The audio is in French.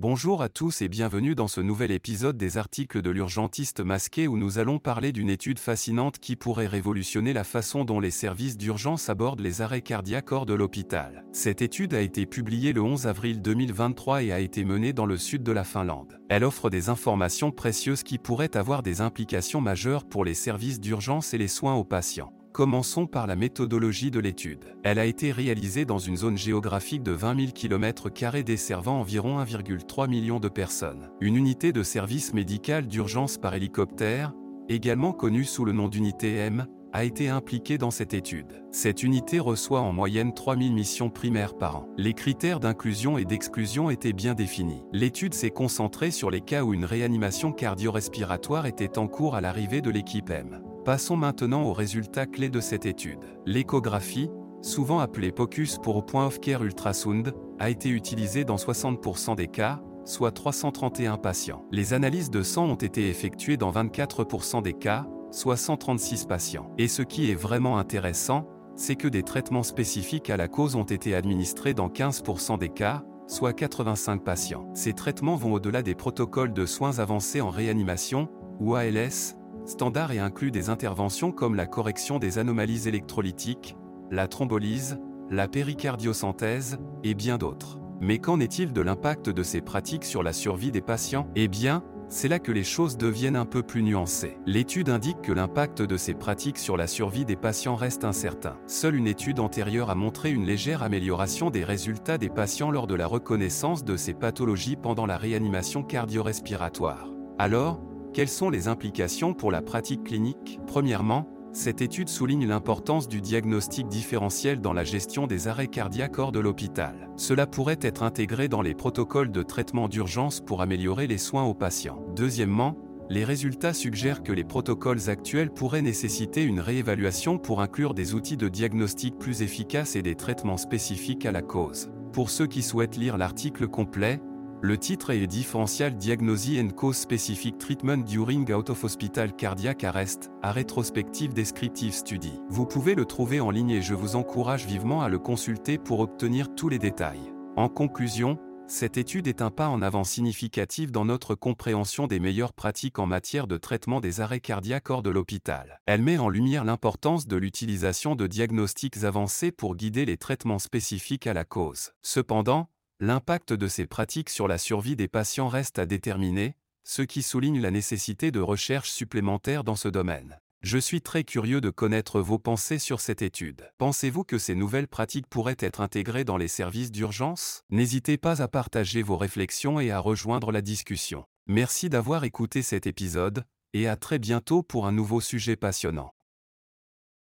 Bonjour à tous et bienvenue dans ce nouvel épisode des articles de l'urgentiste masqué où nous allons parler d'une étude fascinante qui pourrait révolutionner la façon dont les services d'urgence abordent les arrêts cardiaques hors de l'hôpital. Cette étude a été publiée le 11 avril 2023 et a été menée dans le sud de la Finlande. Elle offre des informations précieuses qui pourraient avoir des implications majeures pour les services d'urgence et les soins aux patients. Commençons par la méthodologie de l'étude. Elle a été réalisée dans une zone géographique de 20 000 km desservant environ 1,3 million de personnes. Une unité de service médical d'urgence par hélicoptère, également connue sous le nom d'unité M, a été impliquée dans cette étude. Cette unité reçoit en moyenne 3000 missions primaires par an. Les critères d'inclusion et d'exclusion étaient bien définis. L'étude s'est concentrée sur les cas où une réanimation cardio-respiratoire était en cours à l'arrivée de l'équipe M. Passons maintenant aux résultats clés de cette étude. L'échographie, souvent appelée POCUS pour Point of Care Ultrasound, a été utilisée dans 60% des cas, soit 331 patients. Les analyses de sang ont été effectuées dans 24% des cas, soit 136 patients. Et ce qui est vraiment intéressant, c'est que des traitements spécifiques à la cause ont été administrés dans 15% des cas, soit 85 patients. Ces traitements vont au-delà des protocoles de soins avancés en réanimation, ou ALS, standard et inclut des interventions comme la correction des anomalies électrolytiques, la thrombolyse, la péricardiosynthèse, et bien d'autres. Mais qu'en est-il de l'impact de ces pratiques sur la survie des patients? Eh bien, c'est là que les choses deviennent un peu plus nuancées. L'étude indique que l'impact de ces pratiques sur la survie des patients reste incertain. Seule une étude antérieure a montré une légère amélioration des résultats des patients lors de la reconnaissance de ces pathologies pendant la réanimation cardio-respiratoire. Alors, quelles sont les implications pour la pratique clinique? Premièrement, cette étude souligne l'importance du diagnostic différentiel dans la gestion des arrêts cardiaques hors de l'hôpital. Cela pourrait être intégré dans les protocoles de traitement d'urgence pour améliorer les soins aux patients. Deuxièmement, les résultats suggèrent que les protocoles actuels pourraient nécessiter une réévaluation pour inclure des outils de diagnostic plus efficaces et des traitements spécifiques à la cause. Pour ceux qui souhaitent lire l'article complet, le titre est Differential Diagnosis and Cause Specific Treatment During Out of Hospital Cardiac Arrest, à rétrospective Descriptive Study. Vous pouvez le trouver en ligne et je vous encourage vivement à le consulter pour obtenir tous les détails. En conclusion, cette étude est un pas en avant significatif dans notre compréhension des meilleures pratiques en matière de traitement des arrêts cardiaques hors de l'hôpital. Elle met en lumière l'importance de l'utilisation de diagnostics avancés pour guider les traitements spécifiques à la cause. Cependant, L'impact de ces pratiques sur la survie des patients reste à déterminer, ce qui souligne la nécessité de recherches supplémentaires dans ce domaine. Je suis très curieux de connaître vos pensées sur cette étude. Pensez-vous que ces nouvelles pratiques pourraient être intégrées dans les services d'urgence? N'hésitez pas à partager vos réflexions et à rejoindre la discussion. Merci d'avoir écouté cet épisode, et à très bientôt pour un nouveau sujet passionnant.